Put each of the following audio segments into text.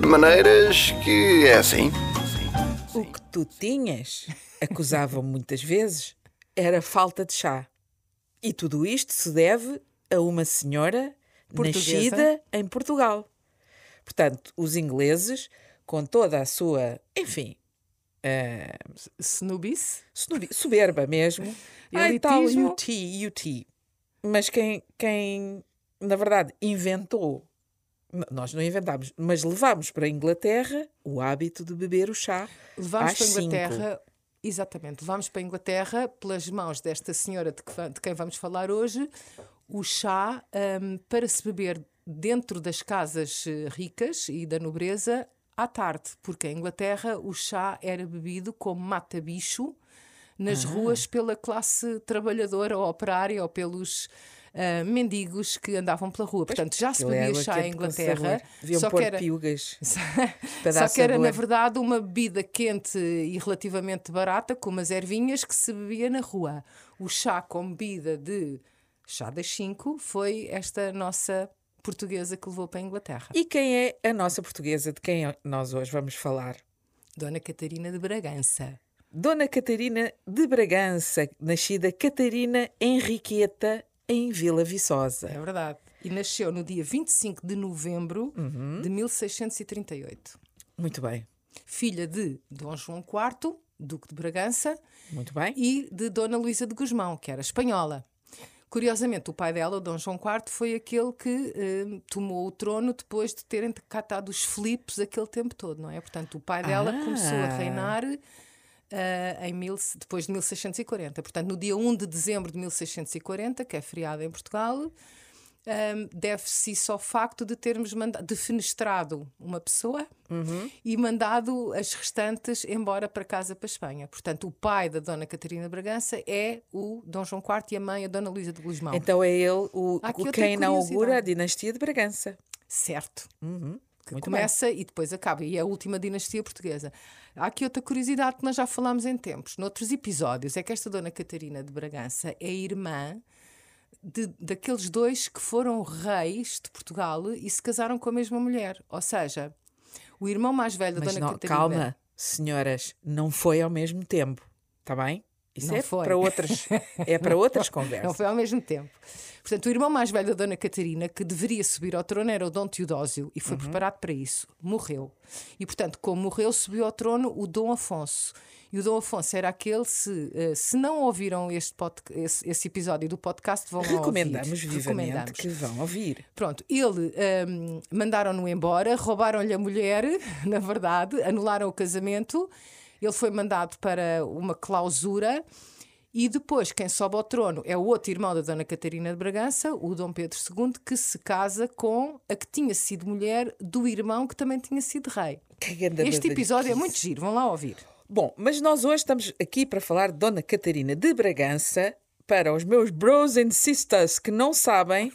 De maneiras que é assim. O que tu tinhas, acusavam muitas vezes, era falta de chá. E tudo isto se deve a uma senhora Portuguesa. nascida em Portugal. Portanto, os ingleses, com toda a sua, enfim, Snoobis? sonobi- soberba mesmo, ai tal, Elitismo. UT, UT. Mas quem, quem, na verdade, inventou, nós não inventámos, mas levámos para a Inglaterra o hábito de beber o chá Levámos para a cinco. Inglaterra, exatamente, levámos para a Inglaterra pelas mãos desta senhora de, que de quem vamos falar hoje, o chá hum, para se beber dentro das casas eh, ricas e da nobreza à tarde, porque em Inglaterra o chá era bebido como mata-bicho nas Ah. ruas pela classe trabalhadora ou operária ou pelos ah, mendigos que andavam pela rua. Portanto, já se bebia chá em Inglaterra. Deviam só que era... piugas Só que era, na verdade, uma bebida quente e relativamente barata, com umas ervinhas, que se bebia na rua. O chá com bebida de chá das 5 foi esta nossa portuguesa que levou para a Inglaterra. E quem é a nossa portuguesa de quem nós hoje vamos falar? Dona Catarina de Bragança. Dona Catarina de Bragança, nascida Catarina Henriqueta em Vila Viçosa. É verdade. E nasceu no dia 25 de novembro Uhum. de 1638. Muito bem, Filha de Dom João IV, Duque de Bragança, muito bem. e de Dona Luísa de Gusmão, que era espanhola. Curiosamente, o pai dela, o Dom João IV, foi aquele que eh, tomou o trono depois de terem catado os Filipos aquele tempo todo, não é? Portanto, o pai dela Ah. começou a reinar eh, em mil, depois de 1640. Portanto, no dia 1 de dezembro de 1640, que é feriado em Portugal, Ahm, deve-se isso ao facto de termos defenestrado uma pessoa e mandado as restantes embora para casa para a Espanha. Portanto, o pai da Dona Catarina Bragança é o Dom João IV e a mãe a Dona Luísa de Gusmão. Então é ele o, o quem inaugura a dinastia de Bragança. Certo. Que Muito bem. começa e depois acaba. E é a última dinastia portuguesa. Há aqui outra curiosidade que nós já falámos em tempos, noutros episódios, é que esta Dona Catarina de Bragança é irmã de, daqueles dois que foram reis de Portugal e se casaram com a mesma mulher. Ou seja, o irmão mais velho da Mas Dona não, Catarina. calma, senhoras, não foi ao mesmo tempo, está bem? Isso Não é foi. para outras, é para outras Não conversas. foi ao mesmo tempo. Portanto, o irmão mais velho da Dona Catarina, que deveria subir ao trono, era o Dom Teodósio e foi preparado para isso. Morreu. E, portanto, como morreu, subiu ao trono o Dom Afonso. E o Dom Afonso era aquele, se, eh, se não ouviram este pod, esse, esse episódio do podcast, vão Recomendamos ouvir. vivamente Recomendamos. que vão ouvir. Pronto, ele hum, mandaram-no embora, roubaram-lhe a mulher, na verdade, anularam o casamento. Ele foi mandado para uma clausura. E depois, quem sobe ao trono é o outro irmão da Dona Catarina de Bragança, o Dom Pedro II, que se casa com a que tinha sido mulher do irmão que também tinha sido rei. Este episódio é muito giro, vão lá ouvir. Bom, mas nós hoje estamos aqui para falar de Dona Catarina de Bragança. Para os meus bros and sisters que não sabem,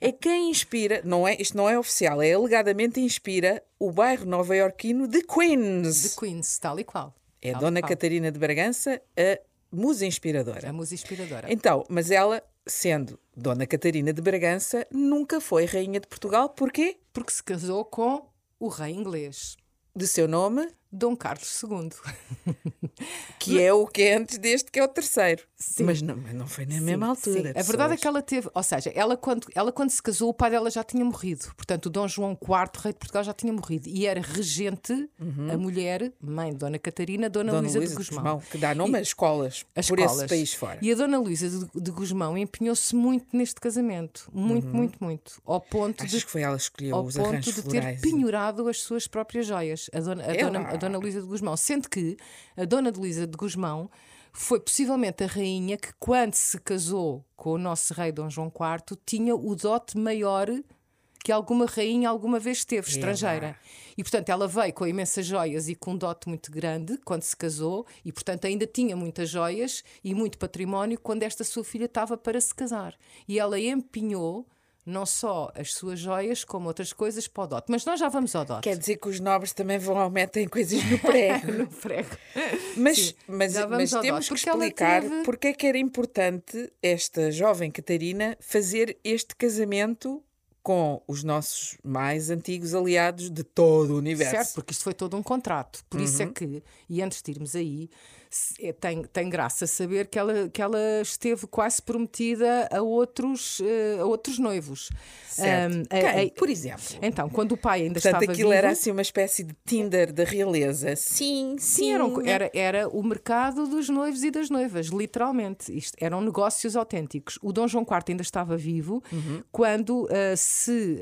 é quem inspira, não é, isto não é oficial, é alegadamente inspira o bairro nova-iorquino de Queens. The Queens, tal e qual. É Tal Dona qual. Catarina de Bragança, a musa inspiradora. A música inspiradora. Então, mas ela, sendo Dona Catarina de Bragança, nunca foi rainha de Portugal. Porquê? Porque se casou com o rei inglês, De seu nome, Dom Carlos II. que é o que é antes deste, que é o terceiro. Mas não, mas não foi na mesma altura. Sim. A verdade é que ela teve, ou seja, ela quando, ela quando se casou, o pai dela já tinha morrido. Portanto, o Dom João IV, rei de Portugal, já tinha morrido. E era regente, a mulher, mãe de Dona Catarina, Dona, Dona Luísa de Luísa de Gusmão. Gusmão, que dá nome a escolas As por escolas. esse país fora. E a Dona Luísa de, de Gusmão empenhou-se muito neste casamento. Muito, muito, muito. Ao ponto Achas de que foi ela que escolheu ao os ponto de florais? ter penhorado as suas próprias joias, a dona, a Ela? dona, a dona Luísa de Gusmão. Sendo que a dona de Luísa de Gusmão foi possivelmente a rainha que, quando se casou com o nosso rei Dom João IV, tinha o dote maior que alguma rainha alguma vez teve, estrangeira. E, portanto, ela veio com imensas joias e com um dote muito grande quando se casou, e, portanto, ainda tinha muitas joias e muito património quando esta sua filha estava para se casar. E ela empenhou não só as suas joias, como outras coisas para o dote. Mas nós já vamos ao dote. Quer dizer que os nobres também vão ao metem coisas no prego. no prego. Mas, Sim, mas, mas temos que explicar teve- porque é que era importante esta jovem Catarina fazer este casamento com os nossos mais antigos aliados de todo o universo. Certo, porque isto foi todo um contrato. Por isso é Uhum. que, e antes de irmos aí, tem, tem graça saber que ela, que ela esteve quase prometida a outros, eh, a outros noivos. Certo. Quem? a- a- Por exemplo. Então, quando o pai ainda Portanto, estava aquilo vivo, era assim uma espécie de Tinder da realeza. Sim, sim. Sim, era, um- era, era o mercado dos noivos e das noivas, literalmente. Isto, eram negócios autênticos. O Dom João IV ainda estava vivo Uhum. quando, ah, se,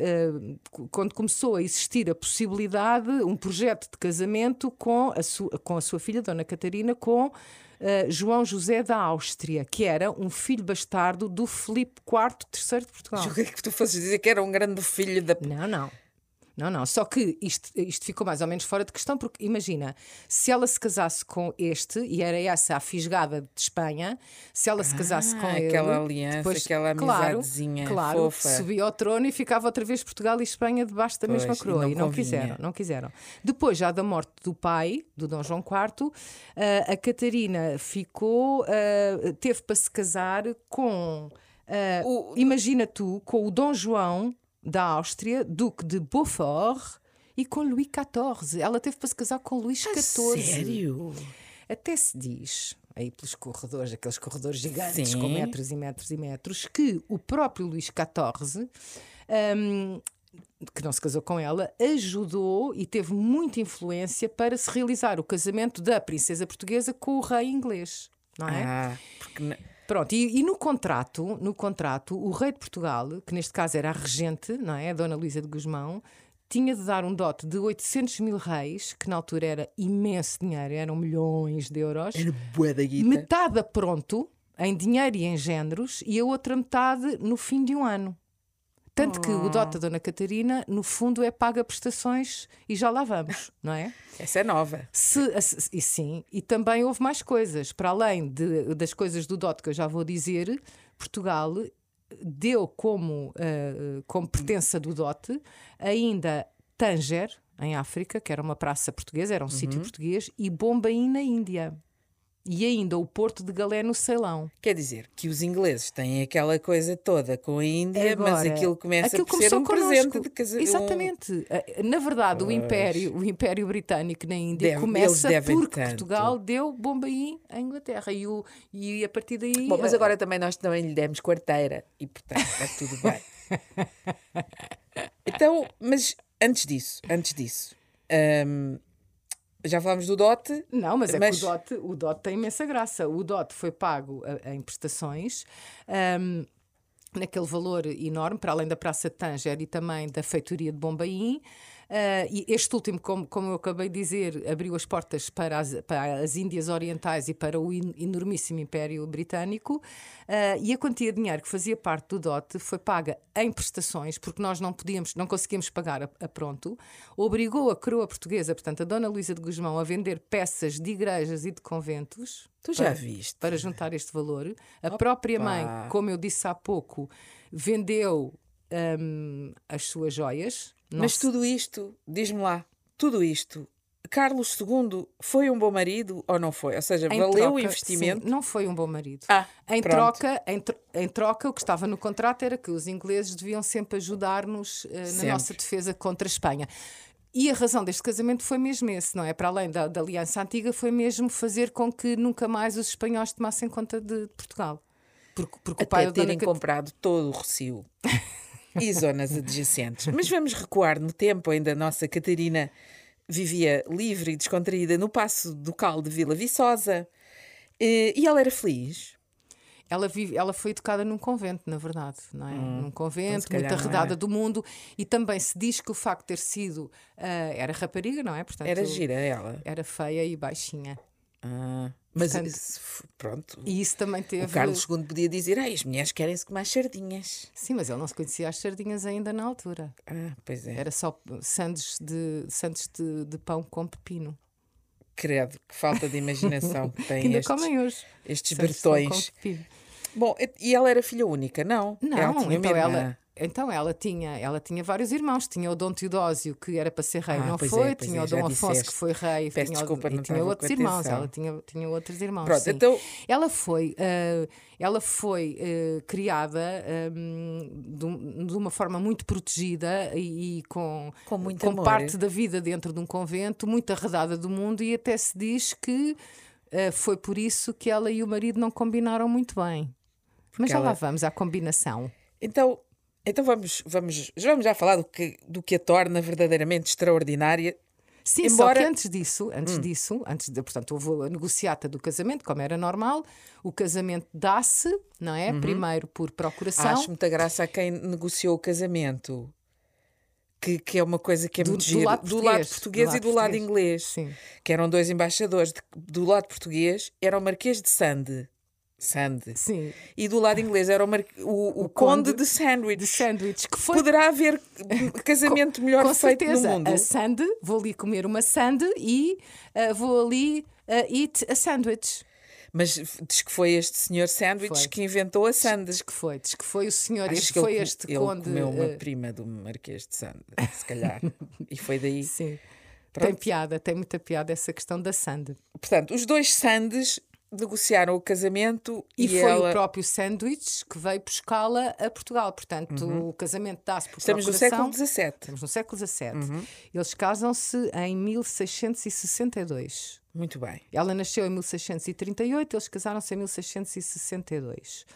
cu- quando começou a existir a possibilidade, um projeto de casamento com a, sua, com a sua filha, Dona Catarina, com ah, João José da Áustria, que era um filho bastardo do Filipe IV III de Portugal. Julguei que tu fosses dizer que era um grande filho da. Não, não. Não, não. Só que isto, isto ficou mais ou menos fora de questão, porque imagina, se ela se casasse com este, e era essa a fisgada de Espanha, se ela se casasse Ah, com ele. aquela aliança, depois, aquela claro, amizadezinha claro, fofa. subia ao trono e ficava outra vez Portugal e Espanha debaixo da mesma Pois, e coroa. não E não convinha. quiseram, não quiseram. Depois, já da morte do pai, do Dom João IV, ah, a Catarina ficou, ah, teve para se casar com. ah, O- Imagina tu, com o Dom João da Áustria, Duque de Beaufort, e com Luís XIV. Ela teve para se casar com Luís XIV. Sério? Até se diz, aí pelos corredores, aqueles corredores gigantes Sim. com metros e metros e metros, que o próprio Luís XIV. hum, que não se casou com ela, ajudou e teve muita influência para se realizar o casamento da princesa portuguesa com o rei inglês, não é? Ah, porque. Pronto, e, e no contrato, no contrato, o rei de Portugal, que neste caso era a regente, não é? A Dona Luísa de Guzmão, tinha de dar um dote de 800 mil reis, que na altura era imenso dinheiro, eram milhões de euros. Era bué da guita. Metade pronto, em dinheiro e em géneros, e a outra metade no fim de um ano. Tanto que o dote da Dona Catarina, no fundo, é paga prestações e já lá vamos, não é? Essa é nova. Se, e sim, e também houve mais coisas. Para além de- das coisas do DOT que eu já vou dizer, Portugal deu como, eh, como pertença do DOT ainda Tanger, em África, que era uma praça portuguesa, era um sítio português, e Bombaim, na Índia. E ainda o Porto de Galé, no Ceilão. Quer dizer que os ingleses têm aquela coisa toda com a Índia, mas Agora, aquilo começa aquilo por ser um connosco. presente de casamento. Exatamente. Eh, Na verdade, o Império, o Império Britânico na Índia Deve- começa porque tanto. Portugal deu Bombaim à Inglaterra e, o, e a partir daí. Bom, mas eh, agora também nós também lhe demos quarteira e portanto está tudo bem. então, mas antes disso, antes disso, hum, já falámos do dote. Não, mas é Mas- que o DOT, o DOT tem imensa graça. O DOT foi pago a- em prestações. ahm, naquele valor enorme, para além da Praça de Tanger e também da Feitoria de Bombaim. Ah, e este último, como, como eu acabei de dizer, abriu as portas para as, para as Índias Orientais e para o en- enormíssimo Império Britânico. Ah, e a quantia de dinheiro que fazia parte do DOT foi paga em prestações, porque nós não podíamos, não conseguíamos pagar a, a pronto. Obrigou a coroa portuguesa, portanto, a Dona Luísa de Guzmão, a vender peças de igrejas e de conventos. Tu já para- viste? Para juntar este valor. A própria mãe, como eu disse há pouco, vendeu hum, as suas joias. Não Mas tudo isto, diz-me lá, tudo isto, Carlos II foi um bom marido ou não foi? Ou seja, em valeu o troca- investimento? sim, não foi um bom marido. Ah, em, pronto. troca, em, em troca, o que estava no contrato era que os ingleses deviam sempre ajudar-nos eh, na Sempre. nossa defesa contra a Espanha. E a razão deste casamento foi mesmo esse, não é? Para além da, da aliança antiga, foi mesmo fazer com que nunca mais os espanhóis tomassem conta de Portugal. Porque, porque o pai Até da Dona terem Cat- comprado todo o Recio e zonas adjacentes. Mas vamos recuar no tempo, ainda a nossa Catarina vivia livre e descontraída no Passo Ducal de Vila Viçosa. Eh, E ela era feliz. Ela, vive, ela foi educada num convento, na verdade, não é? num convento, Então, se calhar muito arredada era. do mundo, e também se diz que o facto de ter sido. ah, era rapariga, não é? Portanto, Era gira ela. Era feia e baixinha. Ah, mas Portanto- isso pronto. E isso também teve. O Carlos II podia dizer: Ai, as mulheres querem-se comer as sardinhas. Sim, mas ele não se conhecia as sardinhas ainda na altura. Ah, pois é. Era só sandes de, sandes de, de pão com pepino. Credo, que falta de imaginação que Que têm ainda estes, comem hoje. estes Sandes bertões. Bom, e- ela era filha única, não? Não, ela então ela, Então ela tinha, ela tinha vários irmãos. Tinha o Dom Teodósio, que era para ser rei, Ah, não pois foi. é, tinha é, o Dom Afonso, disseste. que foi rei. Peço tinha, desculpa, e não tinha outros com irmãos. atenção. Ela tinha, tinha outros irmãos. Pronto, sim. então- Ela foi, eh, ela foi eh, criada de, um- de uma forma muito protegida e, e com, Com muito amor. parte da vida dentro de um convento, muito arredada do mundo, e até se diz que eh, foi por isso que ela e o marido não combinaram muito bem. Mas já lá ela- vamos à combinação. Então, então vamos, vamos, já vamos já falar do que, do que a torna verdadeiramente extraordinária. Sim, Embora- Hum. só que antes disso, antes disso, antes de, portanto, houve a negociata do casamento, como era normal, o casamento dá-se, não é? Primeiro por procuração. Uhum. Acho muita graça a quem negociou o casamento. Que, que é uma coisa que é Do- muito do gira. lado do lado português, português do e lado do lado português. inglês. Sim. Que eram dois embaixadores. De- do lado português era o Marquês de Sande. Sande. Sim, E do lado inglês era o, mar- o, o O Conde, Conde de Sandwich. de sándwich, que foi Poderá haver casamento melhor com feito certeza no mundo. a sand, vou ali comer uma sand e ah, vou ali ah, eat a sandwich. Mas diz que foi este senhor Sandwich Foi. que inventou a Sande. Diz que foi, diz que foi o senhor, Acho este que ele foi com- este ele conde. comeu uma ah, prima do Marquês de Sande, se calhar. e foi daí. sim. Pronto. Tem piada, tem muita piada essa questão da sand. Portanto, os dois Sandes negociaram o casamento e, E, foi ela. o próprio Sandwich que veio buscá-la a Portugal. Portanto, o casamento dá-se por Uhum. Estamos no procuração. século XVII. Estamos no século XVII. Uhum. Eles casam-se em 1662. Muito bem. Ela nasceu em 1638, eles casaram-se em 1662.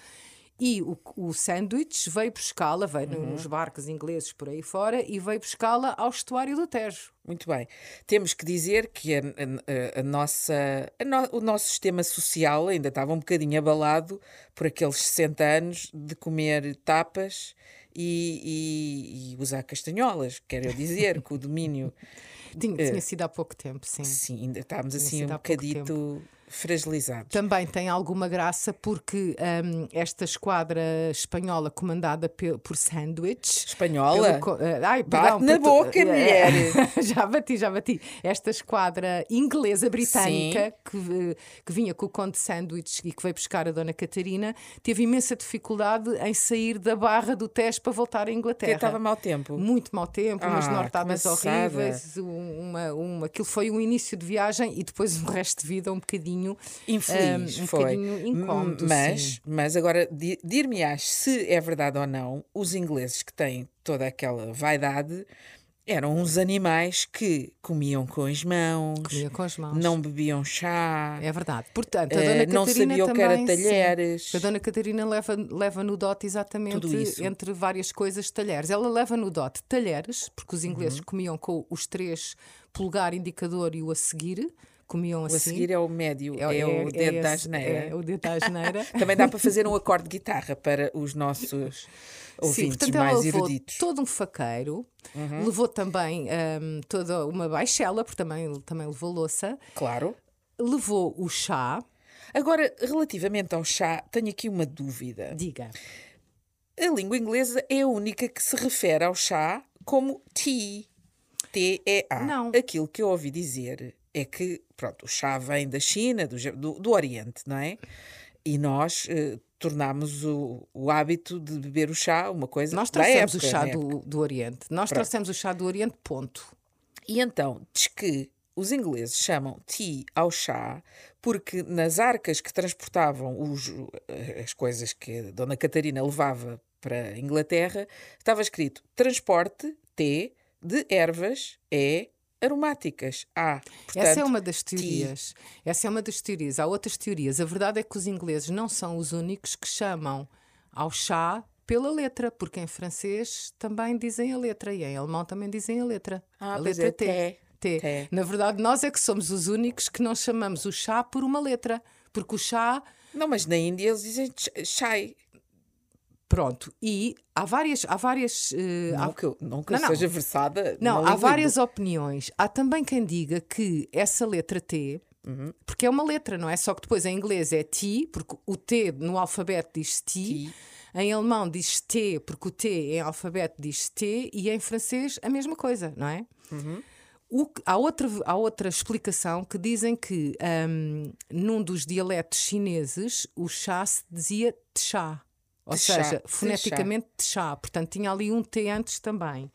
E o, o Sandwich veio buscá-la, veio Uhum. nos barcos ingleses por aí fora e veio buscá-la ao estuário do Tejo. Muito bem. Temos que dizer que a, a- a nossa, a no- o nosso sistema social ainda estava um bocadinho abalado por aqueles 60 anos de comer tapas e, e- e usar castanholas, quero dizer, com o domínio. Tinha, tinha sido há pouco tempo, sim. Sim, ainda estávamos assim um bocadito fragilizados. Também tem alguma graça porque hum, esta esquadra espanhola comandada pe- por Sandwich. Espanhola? pelo eh, ai, Bate perdão, na portu- boca, eh, mulher. já bati, já bati. Esta esquadra inglesa britânica que, eh, que vinha com o Conde Sandwich e que veio buscar a Dona Catarina teve imensa dificuldade em sair da barra do Tejo para voltar à Inglaterra. Porque estava mau tempo. Muito mau tempo, umas Ah, que nortadas horríveis, um- uma, uma, aquilo foi um início de viagem e depois um resto de vida um bocadinho Infeliz um foi. bocadinho incómodo, mas, sim. mas agora, di- dir-me-ás se é verdade ou não, os ingleses que têm toda aquela vaidade eram uns animais que comiam com as mãos, com as mãos. não bebiam chá, É verdade. Portanto, a eh, Dona não Catarina sabiam o que era também, sim. talheres. A Dona Catarina leva, leva no dote exatamente entre várias coisas talheres. Ela leva no dote talheres, porque os Uhum. ingleses comiam com os três polegar, indicador e o a seguir. Comiam O assim. a seguir é o médio, é, o dedo da esse- asneira. É o dedo da asneira. Também dá para fazer um acorde de guitarra para os nossos Sim, ouvintes portanto, ela mais levou eruditos. todo um faqueiro, Uhum. levou também hum, toda uma baixela, porque também, também levou louça, Claro. levou o chá, Agora, relativamente ao chá, tenho aqui uma dúvida. diga. A língua inglesa é a única que se refere ao chá como tea. T-E-A. Não. Aquilo que eu ouvi dizer é que, pronto, o chá vem da China, do, do, do Oriente, não é? E nós eh, tornámos o, o hábito de beber o chá uma coisa Nós trouxemos época, o chá né? do, do Oriente. Nós trouxemos o chá do Oriente, ponto. E então, diz que os ingleses chamam tea ao chá porque nas arcas que transportavam os- as coisas que a Dona Catarina levava para a Inglaterra, estava escrito transporte T de ervas E aromáticas A. Portanto, Essa é uma das tea. teorias. Essa é uma das teorias. Há outras teorias. A verdade é que os ingleses não são os únicos que chamam ao chá pela letra, porque em francês também dizem a letra e em alemão também dizem a letra. Ah, a letra é, T. té. T. Té. Na verdade, nós é que somos os únicos que não chamamos o chá por uma letra, porque o chá Não, mas na Índia eles dizem ch- chai. Pronto, e há várias. Há várias há- Não que eu, não que eu Não, não. seja versada. Não, há várias opiniões. Há também quem diga que essa letra T, Uhum. porque é uma letra, não é? Só que depois em inglês é T, porque o T no alfabeto diz T. Em alemão diz T, porque o T em alfabeto diz T. E em francês a mesma coisa, não é? Uhum. O há, outra, há outra explicação que dizem que hum, num dos dialetos chineses o chá se dizia chá. Ou De chá, seja, de foneticamente de chá. Portanto, tinha ali um T antes também.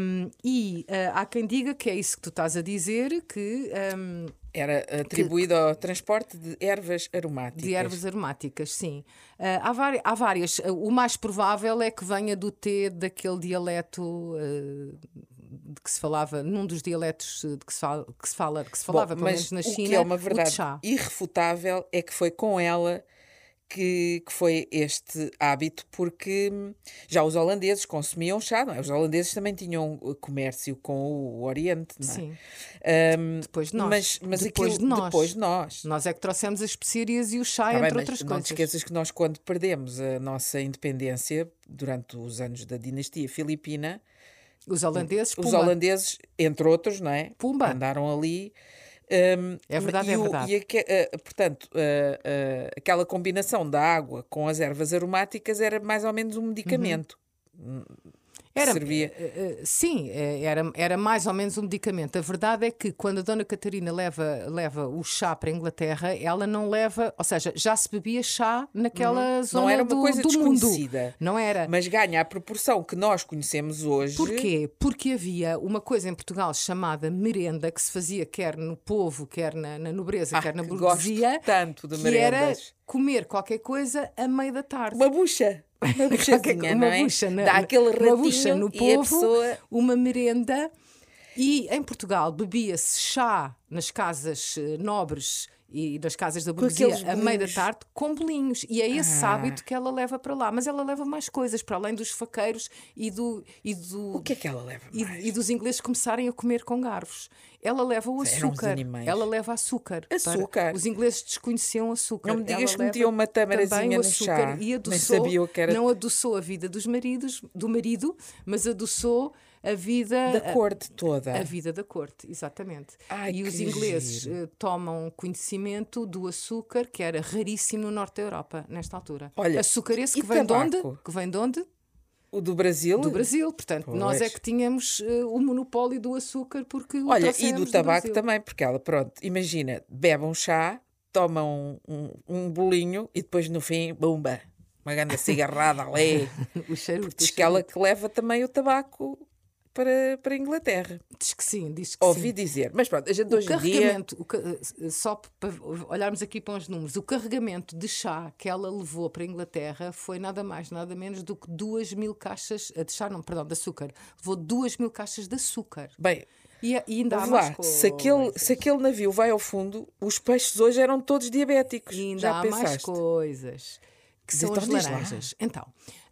Um, e uh, há quem diga que é isso que tu estás a dizer, que um, Era atribuído ao transporte de ervas aromáticas. de ervas aromáticas, sim. Uh, há, vari- há várias. O mais provável é que venha do T daquele dialeto uh, de que se falava, num dos dialetos de que se fala, que se, fala, que se Bom, falava pelo mas menos na o China, que é uma o de verdade chá. irrefutável é que foi com ela que, que foi este hábito, porque hum, já os holandeses consumiam chá, não é? Os holandeses também tinham uh, comércio com o Oriente, não é? Sim. Hum, Depois de nós. Mas, mas depois aquilo, de nós. depois de nós. Nós é que trouxemos as especiarias e o chá, Tá entre bem, outras não coisas. te esqueças que nós, quando perdemos a nossa independência, durante os anos da dinastia filipina, Os holandeses, os pumba. holandeses, entre outros, não é? Pumba. Andaram ali. Hum, É verdade, e é o- verdade. E aque- eh, portanto, eh, eh, aquela combinação da água com as ervas aromáticas era mais ou menos um medicamento. Uhum. Era, servia. eh, eh, sim, eh, era, era mais ou menos um medicamento. A verdade é que quando a Dona Catarina leva, leva o chá para a Inglaterra, ela não leva, ou seja, já se bebia chá naquela zona Uhum. Não era uma do, coisa do mundo. desconhecida. Não era. Mas ganha a proporção que nós conhecemos hoje. Porquê? Porque havia uma coisa em Portugal chamada merenda que se fazia quer no povo, quer na, na nobreza, Ah, quer na burguesia, gosto tanto de que era merendas. comer qualquer coisa a meio da tarde. Uma bucha. Uma buchazinha, co- não uma é? bucha na, Dá aquele uma ratinho bucha no povo, pessoa... uma merenda. E em Portugal bebia-se chá nas casas eh, nobres e nas casas da burguesia a meio da tarde com bolinhos. E é esse Ah. hábito que ela leva para lá. Mas ela leva mais coisas, para além dos faqueiros e, do, e, do, O que é que ela leva e, mais? e dos ingleses começarem a comer com garfos. Ela leva o açúcar. Ela leva açúcar. Açúcar? Os ingleses desconheciam açúcar. Não me digas Ela que metiam uma tamarazinha no açúcar chá. E Nem adoçou, sabia o que era. Não adoçou a vida dos maridos, do marido, mas adoçou a vida Da corte toda. a vida da corte, exatamente. Ai, e os ingleses giro. eh, tomam conhecimento do açúcar, que era raríssimo no norte da Europa, nesta altura. Olha, açúcar esse e que vem de onde? tabaco? Que vem de onde? O do Brasil? Do Brasil. Portanto, nós é Pois. que tínhamos eh, o monopólio do açúcar porque o Olha, e do tabaco Brasil. também, porque ela, pronto, imagina, bebe um chá, toma um, um, um bolinho e depois no fim, bumba, uma grande cigarrada ali. O cheiro, Diz que ela que leva também o tabaco para, para a Inglaterra. Diz que sim, diz que Ouvi sim. dizer. Mas pronto, a gente O hoje em dia. carregamento, o eh, só para olharmos aqui para os números, o carregamento de chá que ela levou para a Inglaterra foi nada mais, nada menos do que duas mil caixas eh, de chá, não, perdão, de açúcar. Levou duas mil caixas de açúcar. Bem, E, e ainda há mais lá, se aquele, se aquele navio vai ao fundo, os peixes hoje eram todos diabéticos. E ainda Já há mais pensaste? coisas. Que são Então as diz lá. laranjas. Então,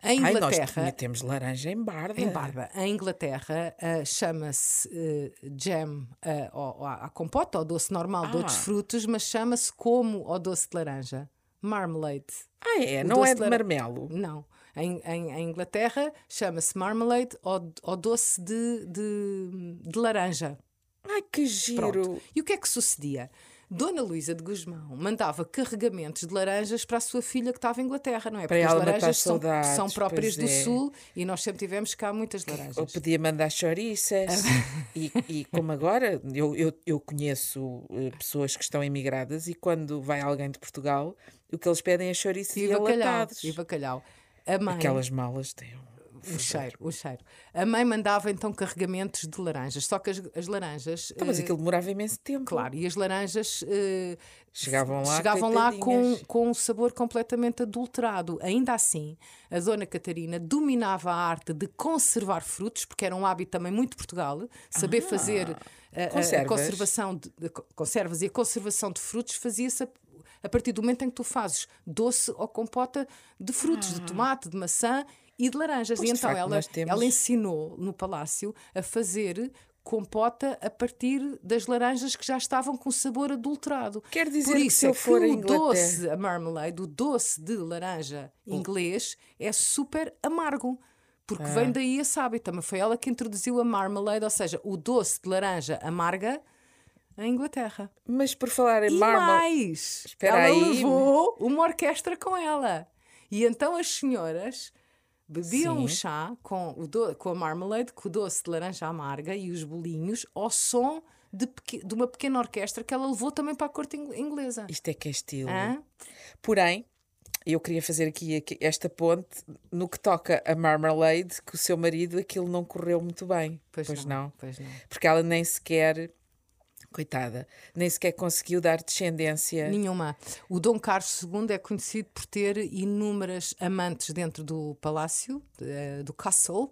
a Ai, nós Inglaterra. temos laranja em barba. Em Barba, em Inglaterra, ah, chama-se ah, jam ah, ou, a compota ou doce normal de outros Ah. frutos, mas chama-se como o doce de laranja. Marmalade. Ah, é? O Não é de marmelo? Não. Em, em- em Inglaterra chama-se marmalade ou, ou doce de, de, de laranja. Ai, que giro. Pronto. E o que é que sucedia? Dona Luísa de Guzmão mandava carregamentos de laranjas para a sua filha que estava em Inglaterra, não é? Porque as laranjas são, saudades, são próprias pois do é. Sul e nós sempre tivemos cá muitas Ou laranjas. podia mandar chouriças. e, e como agora, eu, eu, eu conheço eh, pessoas que estão imigradas e quando vai alguém de Portugal, o que eles pedem é chouriças e, E bacalhau. enlatados. E bacalhau. A mãe, Aquelas malas têm o cheiro, o cheiro. A mãe mandava então carregamentos de laranjas, só que as, as laranjas. Então, mas eh, aquilo demorava imenso tempo. Claro, e as laranjas eh, Chegavam lá, chegavam lá com, com um sabor completamente adulterado. Ainda assim, a Dona Catarina dominava a arte de conservar frutos, porque era um hábito também muito de Portugal, saber fazer a- a, a, conservas. conservação de, de co- conservas e a conservação de frutos fazia-se a, a partir do momento em que tu fazes doce ou compota de frutos, de tomate, de maçã e de laranjas. Pois, e então facto, ela, temos- ela ensinou no palácio a fazer compota a partir das laranjas que já estavam com sabor adulterado. Quer dizer Por que isso se é eu for a o doce, a marmalade, o doce de laranja inglês é super amargo. Porque Ah. vem daí esse hábito. Também foi ela que introduziu a marmalade, ou seja, o doce de laranja amarga em Inglaterra. Mas por falar em E marmel, mais, Espera ela aí. levou uma orquestra com ela. E então as senhoras bebiam o Sim. chá com, o do- com a marmalade, com o doce de laranja amarga e os bolinhos ao som de, de uma pequena orquestra que ela levou também para a corte ing- inglesa. isto é que é estilo. Hã? Porém, eu queria fazer aqui, aqui esta ponte no que toca a Marmalade, que o seu marido aquilo não correu muito bem. Pois, Pois não, não. Pois não. Porque ela nem sequer, coitada, nem sequer conseguiu dar descendência. Nenhuma. O Dom Carlos II é conhecido por ter inúmeras amantes dentro do palácio, eh, do castle,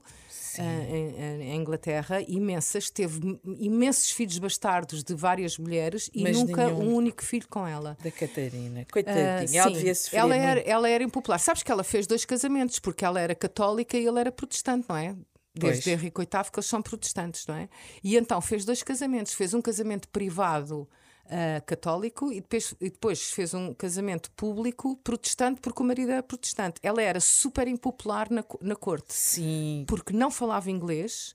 eh, em, Inglaterra, imensas. Teve imensos filhos bastardos de várias mulheres e Mas nunca nenhum. um único filho com ela. Da Catarina. Coitadinha, ela sim, devia sofrer ela muito. era, ela era impopular. Sabes que ela fez dois casamentos, porque ela era católica e ele era protestante, não é? Desde Pois. Henrique VIII que eles são protestantes, não é? E então fez dois casamentos. Fez um casamento privado ah, católico e depois, e depois fez um casamento público protestante porque o marido era protestante. Ela era super impopular na, na corte Sim, porque não falava inglês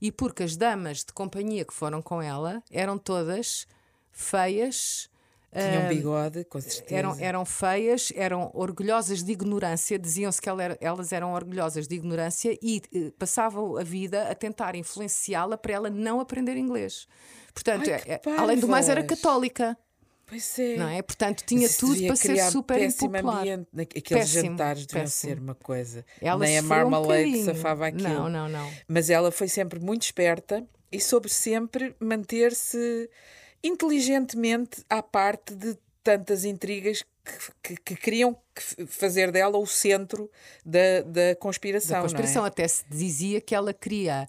e porque as damas de companhia que foram com ela eram todas feias. Tinha um ah, bigode, com certeza. eram, eram feias, eram orgulhosas de ignorância, diziam-se que elas eram orgulhosas de ignorância e eh, passavam a vida a tentar influenciá-la para ela não aprender inglês. Portanto, Ai, é- é- além do mais, era católica, Pois é. não é? Portanto, tinha isso tudo para ser super impopular. ambiente. Aqueles Péssimo, jantares deviam péssimo. ser uma coisa. Ela Nem a um Marmalade bocadinho. safava aquilo. Não, não, não. Mas ela foi sempre muito esperta e soube sempre manter-se inteligentemente à parte de tantas intrigas que, que- que queriam fazer dela o centro da, da conspiração. da conspiração. Não é? Até se dizia que ela queria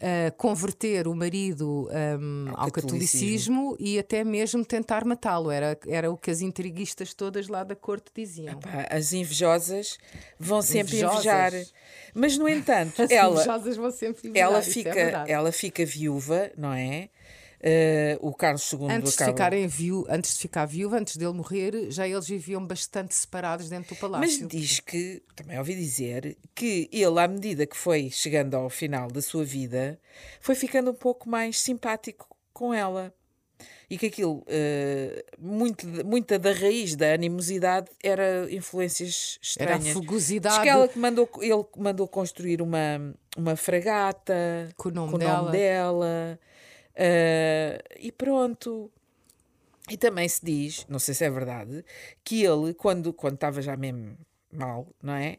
ah, converter o marido ahm, Ao ao catolicismo e até mesmo tentar matá-lo. Era, era o que as intriguistas todas lá da corte diziam. Pá, as invejosas vão sempre Invejosas. invejar. Mas, no entanto, As ela, invejosas vão sempre invejar, ela, é fica, verdade. ela fica viúva, não é? Eh, o Carlos II Antes de, acaba- ficarem viú antes de ficar viúva, antes dele morrer, já eles viviam bastante separados dentro do Mas palácio. diz que, também ouvi dizer, que ele, à medida que foi chegando ao final da sua vida, foi ficando um pouco mais simpático com ela. E que aquilo, eh, muito, de- muita da raiz da animosidade era influências Era a estranhas. Diz fugosidade que ela que mandou, ele mandou construir uma, uma fragata Com o nome com o dela. nome dela. Eh, e pronto. E também se diz, não sei se é verdade, que ele, quando, quando estava já mesmo mal, não é?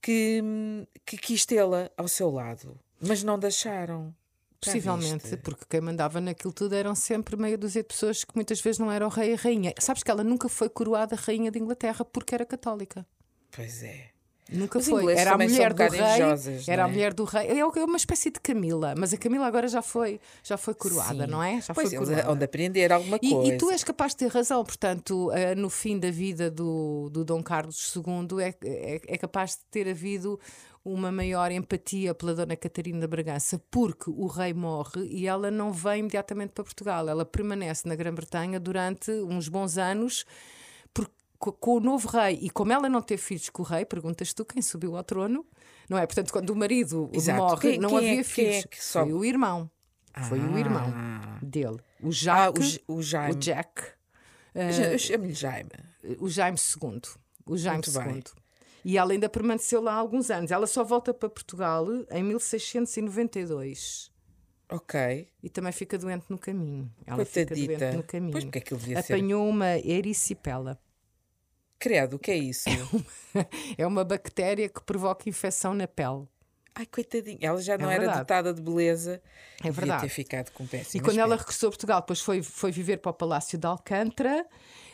Que, que quis tê-la ao seu lado, mas não deixaram. Possivelmente, porque quem mandava naquilo tudo eram sempre meia dúzia de pessoas que muitas vezes não eram rei e rainha. Sabes que ela nunca foi coroada rainha de Inglaterra porque era católica. Pois é. Nunca Os foi. Era a são mulher um do rei. invejosas, Era não a é? mulher do rei. É uma espécie de Camila, mas a Camila agora já foi, já foi coroada, Sim. não é? Já pois foi coroada. hão de aprender alguma E, coisa. e tu és capaz de ter razão, portanto, eh, no fim da vida do, do Dom Carlos II é, é, é capaz de ter havido uma maior empatia pela Dona Catarina de Bragança, porque o rei morre e ela não vem imediatamente para Portugal. Ela permanece na Grã-Bretanha durante uns bons anos. Com o novo rei, e como ela não teve filhos com o rei, perguntas tu quem subiu ao trono, não é? Portanto, quando o marido Exato. morre, Quem- não quem é- havia quem é filhos. que sobe? Foi o irmão. Foi o irmão Ah. dele. O Ah, Jacques, o, J- o Jaime. o Jack. Ja- Chame-lhe Jaime. O Jaime II. O Jaime Muito bem. II. E ela ainda permaneceu lá há alguns anos. Ela só volta para Portugal em 1692. Ok. E também fica doente no caminho. Ela fica Coitadita. doente no caminho. Pois porque aquilo devia ser. Apanhou uma ericipela. Credo, o que é isso? É uma bactéria que provoca infecção na pele. Ai, coitadinha. Ela já não É era dotada de beleza. É Devia verdade. ter ficado com péssimo E quando ela regressou a Portugal, depois foi, foi viver para o Palácio de Alcântara.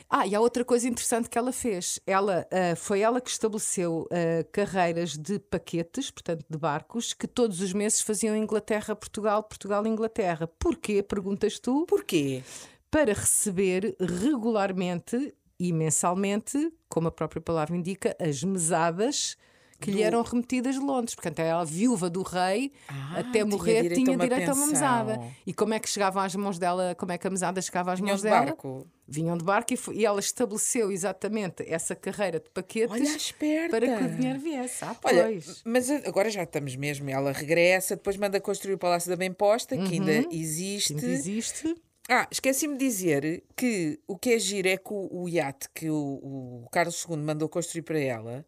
Ah, e há outra coisa interessante que ela fez. Ela, ah, foi ela que estabeleceu ah, carreiras de paquetes, portanto de barcos, que todos os meses faziam Inglaterra-Portugal, Portugal-Inglaterra. Porquê? Perguntas tu? Porquê? Para receber regularmente e mensalmente, como a própria palavra indica, as mesadas que lhe eram remetidas de Londres. Portanto, ela, viúva do rei, Ah, até tinha morrer, direito a tinha direito a uma mesada. E como é que chegavam às mãos dela? Como é que a mesada chegava às Vinham mãos de dela? barco. Vinham de barco e, foi- e ela estabeleceu exatamente essa carreira de paquetes Olha a para que o dinheiro viesse. Ah, Olha, pois. mas agora já estamos mesmo. Ela regressa, depois manda construir o Palácio da Bem Posta, que ainda existe. Ainda existe. Ah, esqueci-me de dizer que o que é giro é que o, o iate que o, o Carlos II mandou construir para ela,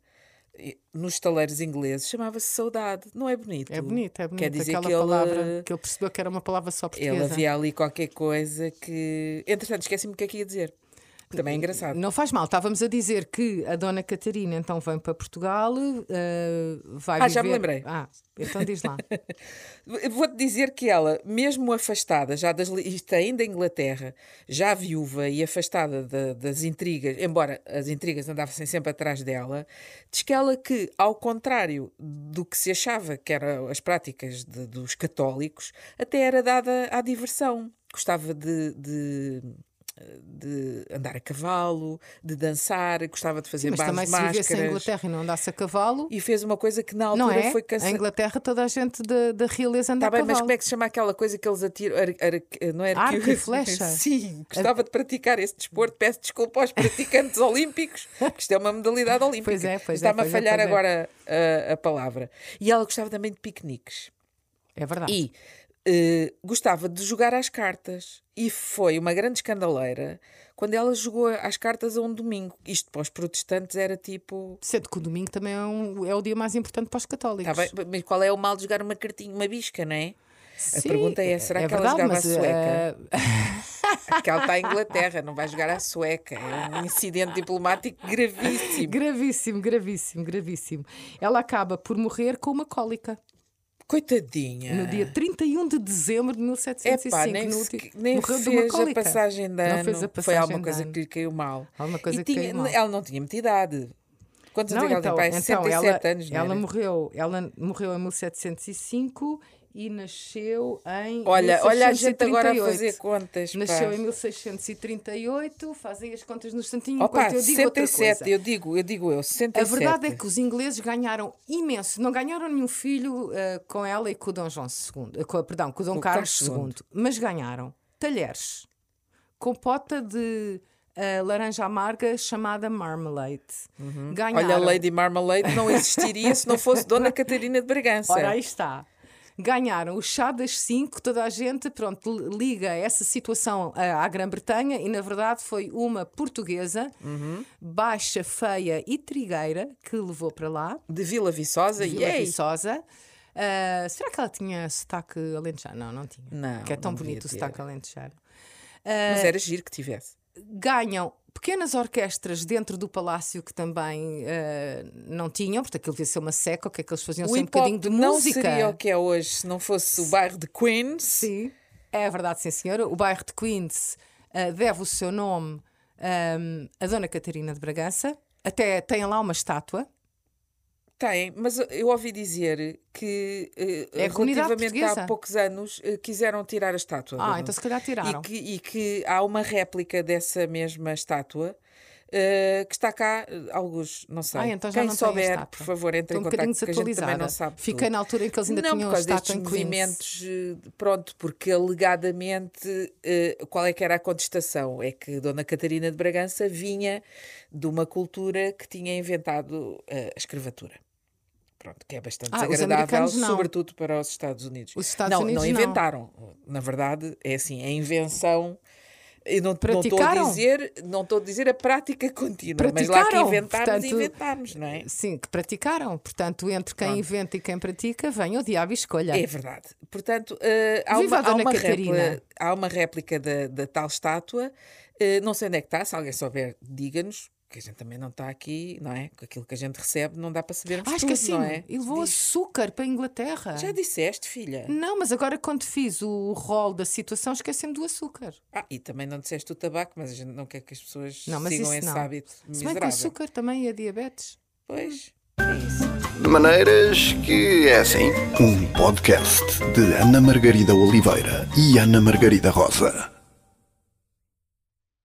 nos estaleiros ingleses, chamava-se Saudade. Não é bonito? É bonito, é bonito. Quer dizer Aquela que ele, palavra que ele percebeu que era uma palavra só ele portuguesa. havia ali qualquer coisa que. Entretanto, esqueci-me o que é que ia dizer. Também é engraçado. Não faz mal, estávamos a dizer que a Dona Catarina então vem para Portugal, eh, vai Ah, viver... já me lembrei. Ah, então diz lá. Vou-te dizer que ela, mesmo afastada, já das, isto ainda em Inglaterra, já viúva e afastada da- das intrigas, embora as intrigas andassem sempre atrás dela, diz que ela que, ao contrário do que se achava que eram as práticas de- dos católicos, até era dada à diversão. Gostava de, de, de andar a cavalo, de dançar, gostava de fazer Mas bares também de se vivesse em. Inglaterra e não andasse a cavalo, E fez uma coisa que na não altura é? foi Em cancelada. Inglaterra toda a gente da, realeza anda a bem, mas cavalo. como é que se chama aquela coisa que eles atiram? Ar, ar- não é Arco e flecha? Sim, gostava de praticar esse desporto. Peço desculpa aos praticantes olímpicos, porque isto é uma modalidade olímpica. Pois é, pois é, Está-me a pois é, falhar pois é. agora a, a palavra. E ela gostava também de piqueniques. É verdade. E eh, gostava de jogar às cartas. E foi uma grande escandaleira quando ela jogou às cartas a um domingo. Isto para os protestantes era tipo. Sendo que o domingo também é, um- é o dia mais importante para os católicos. Tá bem, mas qual é o mal de jogar uma cartinha, uma bisca, não é? A Sim, pergunta é: será que ela verdade, jogava mas, à sueca? eh, Porque ela está em Inglaterra, não vai jogar à sueca. É um incidente diplomático gravíssimo. gravíssimo, gravíssimo, gravíssimo. Ela acaba por morrer com uma cólica Coitadinha. no dia 31 de dezembro de 1705. Epá, nem, no se- nem morreu de uma fez a passagem de Não ano. fez a Foi passagem alguma de coisa que lhe caiu mal. Alguma coisa e que tinha, ela não tinha muita idade. Quantos Não, anos então, ela tem? Pai, então 67 ela, anos, não ela morreu, ela morreu em 1705 e nasceu em Olha, olha a gente agora a 1638. fazer contas. pá. Nasceu em 1638, fazem as contas no instantinho Opa, enquanto eu digo outra 67, coisa. eu digo, eu digo eu, A 67. verdade é que os ingleses ganharam imenso. Não ganharam nenhum filho eh, com ela e com o Dom João II. eh, com, perdão, com o Dom o Carlos Carlos II. Mas ganharam talheres, compota de eh, laranja amarga chamada marmalade. Ganharam. Uhum. Olha, a Lady Marmalade não existiria se não fosse Dona Catarina de Bragança. Ora, aí está. Ganharam o chá das cinco, toda a gente pronto, liga essa situação eh, à Grã-Bretanha e, na verdade, foi uma portuguesa, Uhum. baixa, feia e trigueira, que levou para lá, De Vila Viçosa, Vila yay! Viçosa. Ah, será que ela tinha sotaque alentejano? Não, não tinha. Não, Que é tão bonito o sotaque alentejano. Mas era giro que tivesse. Ganham pequenas orquestras dentro do palácio que também ah, não tinham, porque aquilo devia ser uma seca, o que é que eles faziam? O Sempre um bocadinho de não música. seria o que é hoje se não fosse o bairro de Queens. Sim, é verdade, sim, senhora. O bairro de Queens ah, deve o seu nome ahm, a Dona Catarina de Bragança. Até tem lá uma estátua. Tem, mas eu ouvi dizer que eh, É relativamente há poucos anos eh, quiseram tirar a estátua. Ah, da- então se calhar tiraram. E que, e que há uma réplica dessa mesma estátua eh, que está cá, alguns, não sei. Ah, então já Quem não souber, por favor, entre Estou em um contato, porque a gente também não sabe Fiquei tudo. na altura em que eles ainda não, tinham por causa destes movimentos, pronto, porque alegadamente, eh, qual é que era a contestação? É que Dona Catarina de Bragança vinha de uma cultura que tinha inventado eh, a escravatura. Pronto, que é bastante Ah, desagradável, não. sobretudo para os Estados Unidos. Os Estados não, Unidos não não. inventaram. Na verdade, é assim, a invenção. Eu não não estou a dizer, não estou a dizer a prática contínua, mas lá que inventámos, portanto, inventámos, não é? Sim, que praticaram. Portanto, entre quem Pronto. inventa e quem pratica, vem o diabo e escolha. É verdade. Portanto, eh, há, uma, há, uma réplica, há uma réplica da, da tal estátua. eh, não sei onde é que está, se alguém souber, diga-nos, que a gente também não está aqui, não é? Com aquilo que a gente recebe, não dá para sabermos Ah, tudo, esqueci-me. não é? E levou Diz. açúcar para a Inglaterra. Já disseste, filha? Não, mas agora quando fiz o rol da situação, esqueci-me do açúcar. Ah, e também não disseste o tabaco, mas a gente não quer que as pessoas Não, mas sigam isso esse não. hábito Se bem que o açúcar também é diabetes. Pois, é isso. De maneiras que é assim. Um podcast de Ana Margarida Oliveira e Ana Margarida Rosa.